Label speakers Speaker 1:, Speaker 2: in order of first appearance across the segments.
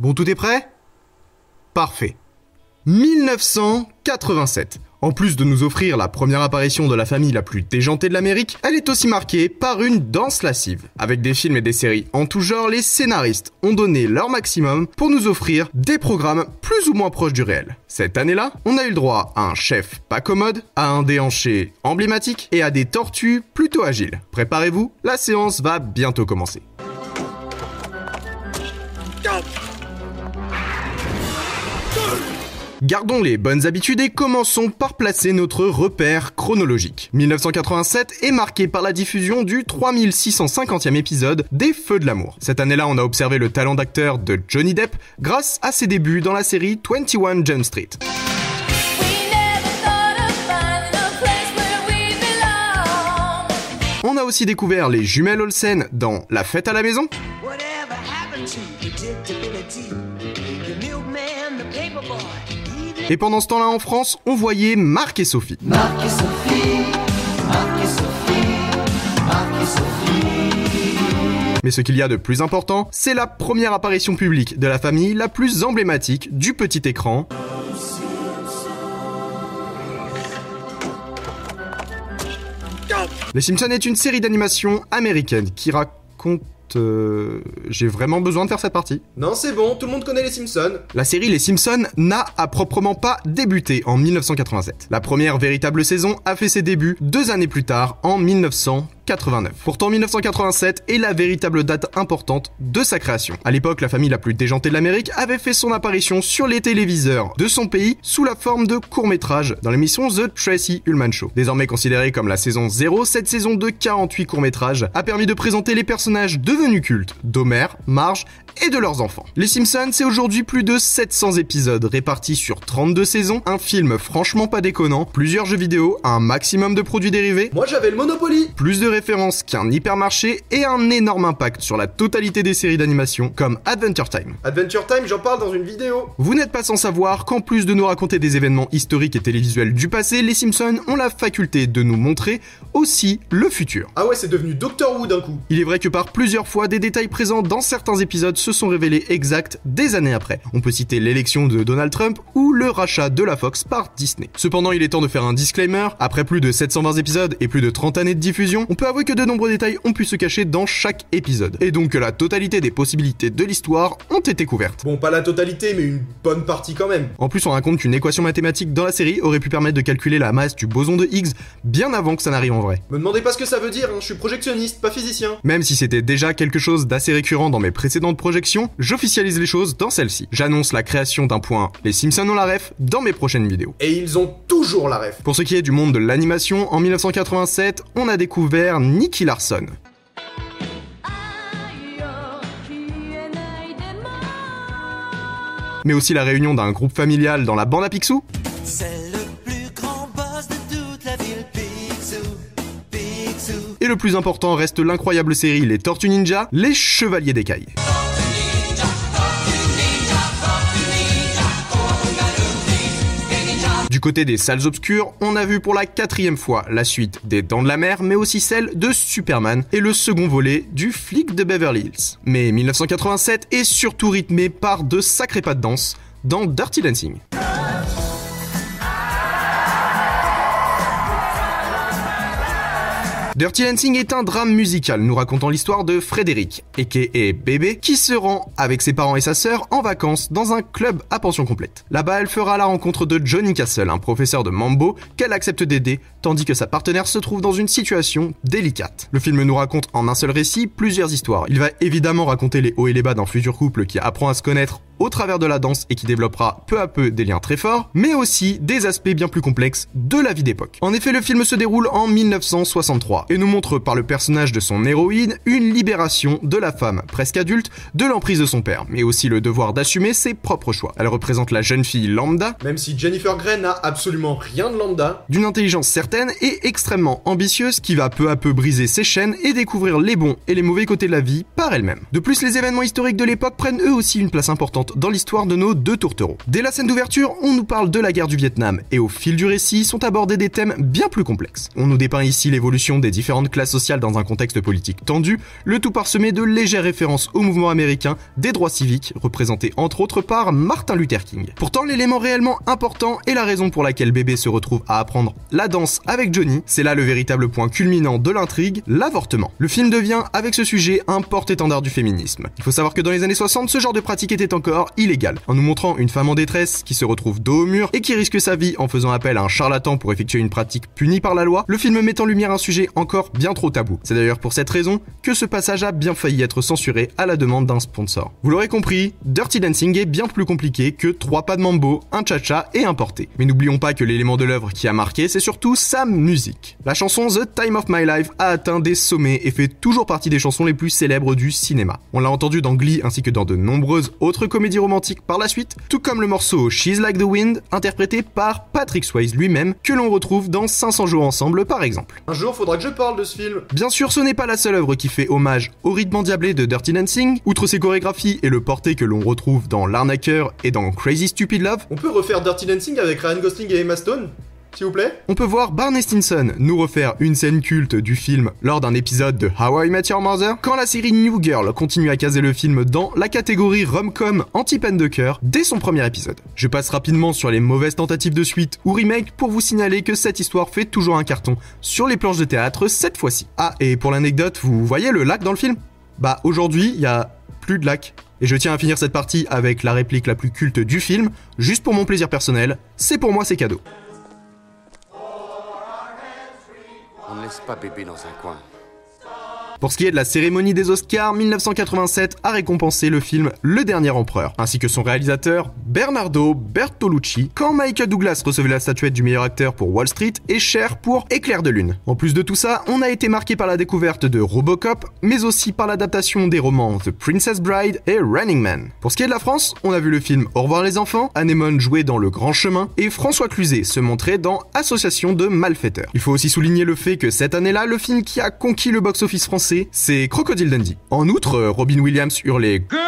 Speaker 1: Bon, tout est prêt? Parfait. 1987. En plus de nous offrir la première apparition de la famille la plus déjantée de l'Amérique, elle est aussi marquée par une danse lascive. Avec des films et des séries en tout genre, les scénaristes ont donné leur maximum pour nous offrir des programmes plus ou moins proches du réel. Cette année-là, on a eu le droit à un chef pas commode, à un déhanché emblématique et à des tortues plutôt agiles. Préparez-vous, la séance va bientôt commencer. Gardons les bonnes habitudes et commençons par placer notre repère chronologique. 1987 est marqué par la diffusion du 3650e épisode des Feux de l'amour. Cette année-là, on a observé le talent d'acteur de Johnny Depp grâce à ses débuts dans la série 21 Jump Street. On a aussi découvert les jumelles Olsen dans La fête à la maison. Et pendant ce temps-là en France, on voyait Marc et Sophie.
Speaker 2: Marc et Sophie, Marc et Sophie, Marc et Sophie.
Speaker 1: Mais ce qu'il y a de plus important, c'est la première apparition publique de la famille la plus emblématique du petit écran. Les Simpsons est une série d'animation américaine qui raconte... euh, J'ai vraiment besoin de faire cette partie Non, c'est bon, tout le monde connaît les Simpsons. La série Les Simpsons n'a à proprement pas débuté en 1987. La première véritable saison a fait ses débuts deux années plus tard, en 1989. Pourtant, 1987 est la véritable date importante de sa création. À l'époque, la famille la plus déjantée de l'Amérique avait fait son apparition sur les téléviseurs de son pays sous la forme de courts-métrages dans l'émission The Tracy Ullman Show. Désormais considérée comme la saison 0, cette saison de 48 courts-métrages a permis de présenter les personnages devenus cultes d'Homer, Marge et de leurs enfants. Les Simpsons, c'est aujourd'hui plus de 700 épisodes répartis sur 32 saisons, un film franchement pas déconnant, plusieurs jeux vidéo, un maximum de produits dérivés. Moi j'avais le Monopoly Plus de références qu'un hypermarché et un énorme impact sur la totalité des séries d'animation comme Adventure Time. Adventure Time, j'en parle dans une vidéo. Vous n'êtes pas sans savoir qu'en plus de nous raconter des événements historiques et télévisuels du passé, les Simpsons ont la faculté de nous montrer aussi le futur. Ah ouais, c'est devenu Doctor Who d'un coup. Il est vrai que par plusieurs fois, des détails présents dans certains épisodes se sont révélés exacts des années après. On peut citer l'élection de Donald Trump ou le rachat de la Fox par Disney. Cependant, il est temps de faire un disclaimer. Après plus de 720 épisodes et plus de 30 années de diffusion, on peut avouer que de nombreux détails ont pu se cacher dans chaque épisode. Et donc que la totalité des possibilités de l'histoire ont été couvertes. Bon, pas la totalité, mais une bonne partie quand même. En plus, on raconte qu'une équation mathématique dans la série aurait pu permettre de calculer la masse du boson de Higgs bien avant que ça n'arrive en vrai. Me demandez pas ce que ça veut dire, hein, je suis projectionniste, pas physicien. Même si c'était déjà quelque chose d'assez récurrent dans mes précédentes j'officialise les choses dans celle-ci. J'annonce la création d'un point Les Simpsons ont la ref dans mes prochaines vidéos. Et ils ont toujours la ref. Pour ce qui est du monde de l'animation, en 1987, on a découvert Nicky Larson. Mais aussi la réunion d'un groupe familial dans la bande à Picsou,
Speaker 2: C'est le plus grand boss de toute la ville, Picsou, Picsou.
Speaker 1: et le plus important reste l'incroyable série Les Tortues Ninja, les Chevaliers d'Écaille. Du côté des salles obscures, on a vu pour la quatrième fois la suite des Dents de la Mer, mais aussi celle de Superman et le second volet du flic de Beverly Hills. Mais 1987 est surtout rythmé par de sacrés pas de danse dans Dirty Dancing. Dirty Dancing est un drame musical nous racontant l'histoire de Frédéric, et bébé, qui se rend avec ses parents et sa sœur en vacances dans un club à pension complète. Là-bas, elle fera la rencontre de Johnny Castle, un professeur de mambo qu'elle accepte d'aider, tandis que sa partenaire se trouve dans une situation délicate. Le film nous raconte en un seul récit plusieurs histoires. Il va évidemment raconter les hauts et les bas d'un futur couple qui apprend à se connaître au travers de la danse et qui développera peu à peu des liens très forts, mais aussi des aspects bien plus complexes de la vie d'époque. En effet, le film se déroule en 1963 et nous montre par le personnage de son héroïne une libération de la femme presque adulte de l'emprise de son père, mais aussi le devoir d'assumer ses propres choix. Elle représente la jeune fille lambda,
Speaker 3: Même si Jennifer Grey n'a absolument rien de lambda,
Speaker 1: d'une intelligence certaine et extrêmement ambitieuse qui va peu à peu briser ses chaînes et découvrir les bons et les mauvais côtés de la vie par elle-même. De plus, les événements historiques de l'époque prennent eux aussi une place importante dans l'histoire de nos deux tourtereaux. Dès la scène d'ouverture, on nous parle de la guerre du Vietnam et au fil du récit sont abordés des thèmes bien plus complexes. On nous dépeint ici l'évolution des différentes classes sociales dans un contexte politique tendu, le tout parsemé de légères références au mouvement américain des droits civiques, représenté entre autres par Martin Luther King. Pourtant, l'élément réellement important et la raison pour laquelle bébé se retrouve à apprendre la danse avec Johnny, c'est là le véritable point culminant de l'intrigue, l'avortement. Le film devient, avec ce sujet, un porte-étendard du féminisme. Il faut savoir que dans les années 60, ce genre de pratique était encore illégal, en nous montrant une femme en détresse qui se retrouve dos au mur et qui risque sa vie en faisant appel à un charlatan pour effectuer une pratique punie par la loi, le film met en lumière un sujet encore bien trop tabou. C'est d'ailleurs pour cette raison que ce passage a bien failli être censuré à la demande d'un sponsor. Vous l'aurez compris, Dirty Dancing est bien plus compliqué que trois pas de mambo, un cha-cha et un porté. Mais n'oublions pas que l'élément de l'œuvre qui a marqué, c'est surtout sa musique. La chanson The Time of My Life a atteint des sommets et fait toujours partie des chansons les plus célèbres du cinéma. On l'a entendu dans Glee ainsi que dans de nombreuses autres comédies romantiques par la suite, tout comme le morceau She's Like the Wind, interprété par Patrick Swayze lui-même, que l'on retrouve dans 500 jours ensemble par exemple.
Speaker 3: un jour faudra que je parle de ce film.
Speaker 1: Bien sûr, ce n'est pas la seule œuvre qui fait hommage au rythme endiablé de Dirty Dancing, outre ses chorégraphies et le porté que l'on retrouve dans L'arnaqueur et dans Crazy Stupid Love,
Speaker 3: On peut refaire Dirty Dancing avec Ryan Gosling et Emma Stone?
Speaker 1: On peut voir Barney Stinson nous refaire une scène culte du film lors d'un épisode de How I Met Your Mother, quand la série New Girl continue à caser le film dans la catégorie rom-com anti-peine de cœur dès son premier épisode. Je passe rapidement sur les mauvaises tentatives de suite ou remake pour vous signaler que cette histoire fait toujours un carton sur les planches de théâtre cette fois-ci. Ah, et pour l'anecdote, vous voyez le lac dans le film? Bah aujourd'hui, il y a plus de lac. Et je tiens à finir cette partie avec la réplique la plus culte du film, juste pour mon plaisir personnel, c'est pour moi c'est cadeau.
Speaker 4: On ne laisse pas bébé dans un coin.
Speaker 1: Pour ce qui est de la cérémonie des Oscars, 1987 a récompensé le film Le Dernier Empereur, ainsi que son réalisateur Bernardo Bertolucci, quand Michael Douglas recevait la statuette du meilleur acteur pour Wall Street et Cher pour Éclair de Lune. En plus de tout ça, on a été marqué par la découverte de Robocop, mais aussi par l'adaptation des romans The Princess Bride et Running Man. Pour ce qui est de la France, on a vu le film Au revoir les enfants, Anémone jouer dans Le Grand Chemin et François Cluzet se montrer dans Association de malfaiteurs. Il faut aussi souligner le fait que cette année-là, le film qui a conquis le box-office français, c'est Crocodile Dundee. En outre, euh, Robin Williams hurlait
Speaker 5: Good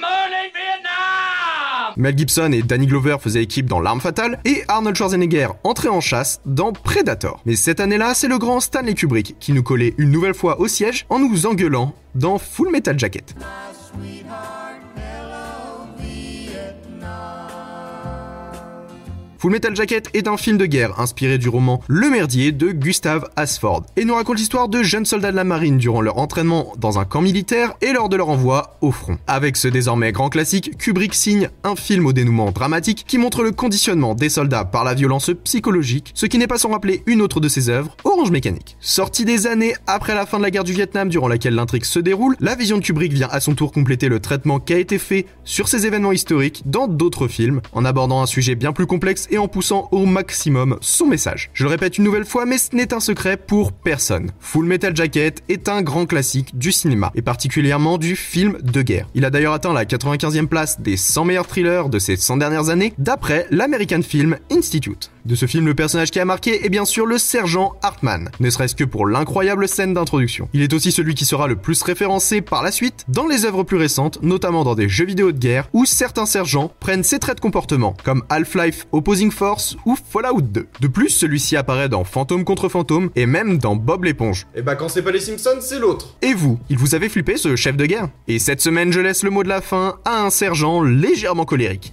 Speaker 5: morning, Vietnam!
Speaker 1: Mel Gibson et Danny Glover faisaient équipe dans L'Arme Fatale, et Arnold Schwarzenegger entrait en chasse dans Predator. Mais cette année-là, c'est le grand Stanley Kubrick qui nous collait une nouvelle fois au siège en nous engueulant dans Full Metal Jacket. Full Metal Jacket est un film de guerre inspiré du roman Le Merdier de Gustave Asford et nous raconte l'histoire de jeunes soldats de la marine durant leur entraînement dans un camp militaire et lors de leur envoi au front. Avec ce désormais grand classique, Kubrick signe un film au dénouement dramatique qui montre le conditionnement des soldats par la violence psychologique, ce qui n'est pas sans rappeler une autre de ses œuvres, Orange Mécanique. Sorti des années après la fin de la guerre du Vietnam durant laquelle l'intrigue se déroule, la vision de Kubrick vient à son tour compléter le traitement qui a été fait sur ces événements historiques dans d'autres films, en abordant un sujet bien plus complexe et en poussant au maximum son message. Je le répète une nouvelle fois, mais ce n'est un secret pour personne. Full Metal Jacket est un grand classique du cinéma, et particulièrement du film de guerre. Il a d'ailleurs atteint la 95e place des 100 meilleurs thrillers de ces 100 dernières années, d'après l'American Film Institute. De ce film, le personnage qui a marqué est bien sûr le sergent Hartman, ne serait-ce que pour l'incroyable scène d'introduction. Il est aussi celui qui sera le plus référencé par la suite dans les œuvres plus récentes, notamment dans des jeux vidéo de guerre, où certains sergents prennent ses traits de comportement, comme Half-Life Opposing Force ou Fallout 2. De plus, celui-ci apparaît dans Fantôme contre Fantôme et même dans Bob l'éponge.
Speaker 3: Et bah quand c'est pas les Simpsons, c'est l'autre.
Speaker 1: Et vous, il vous avait flippé ce chef de guerre? Et cette semaine, je laisse le mot de la fin à un sergent légèrement colérique.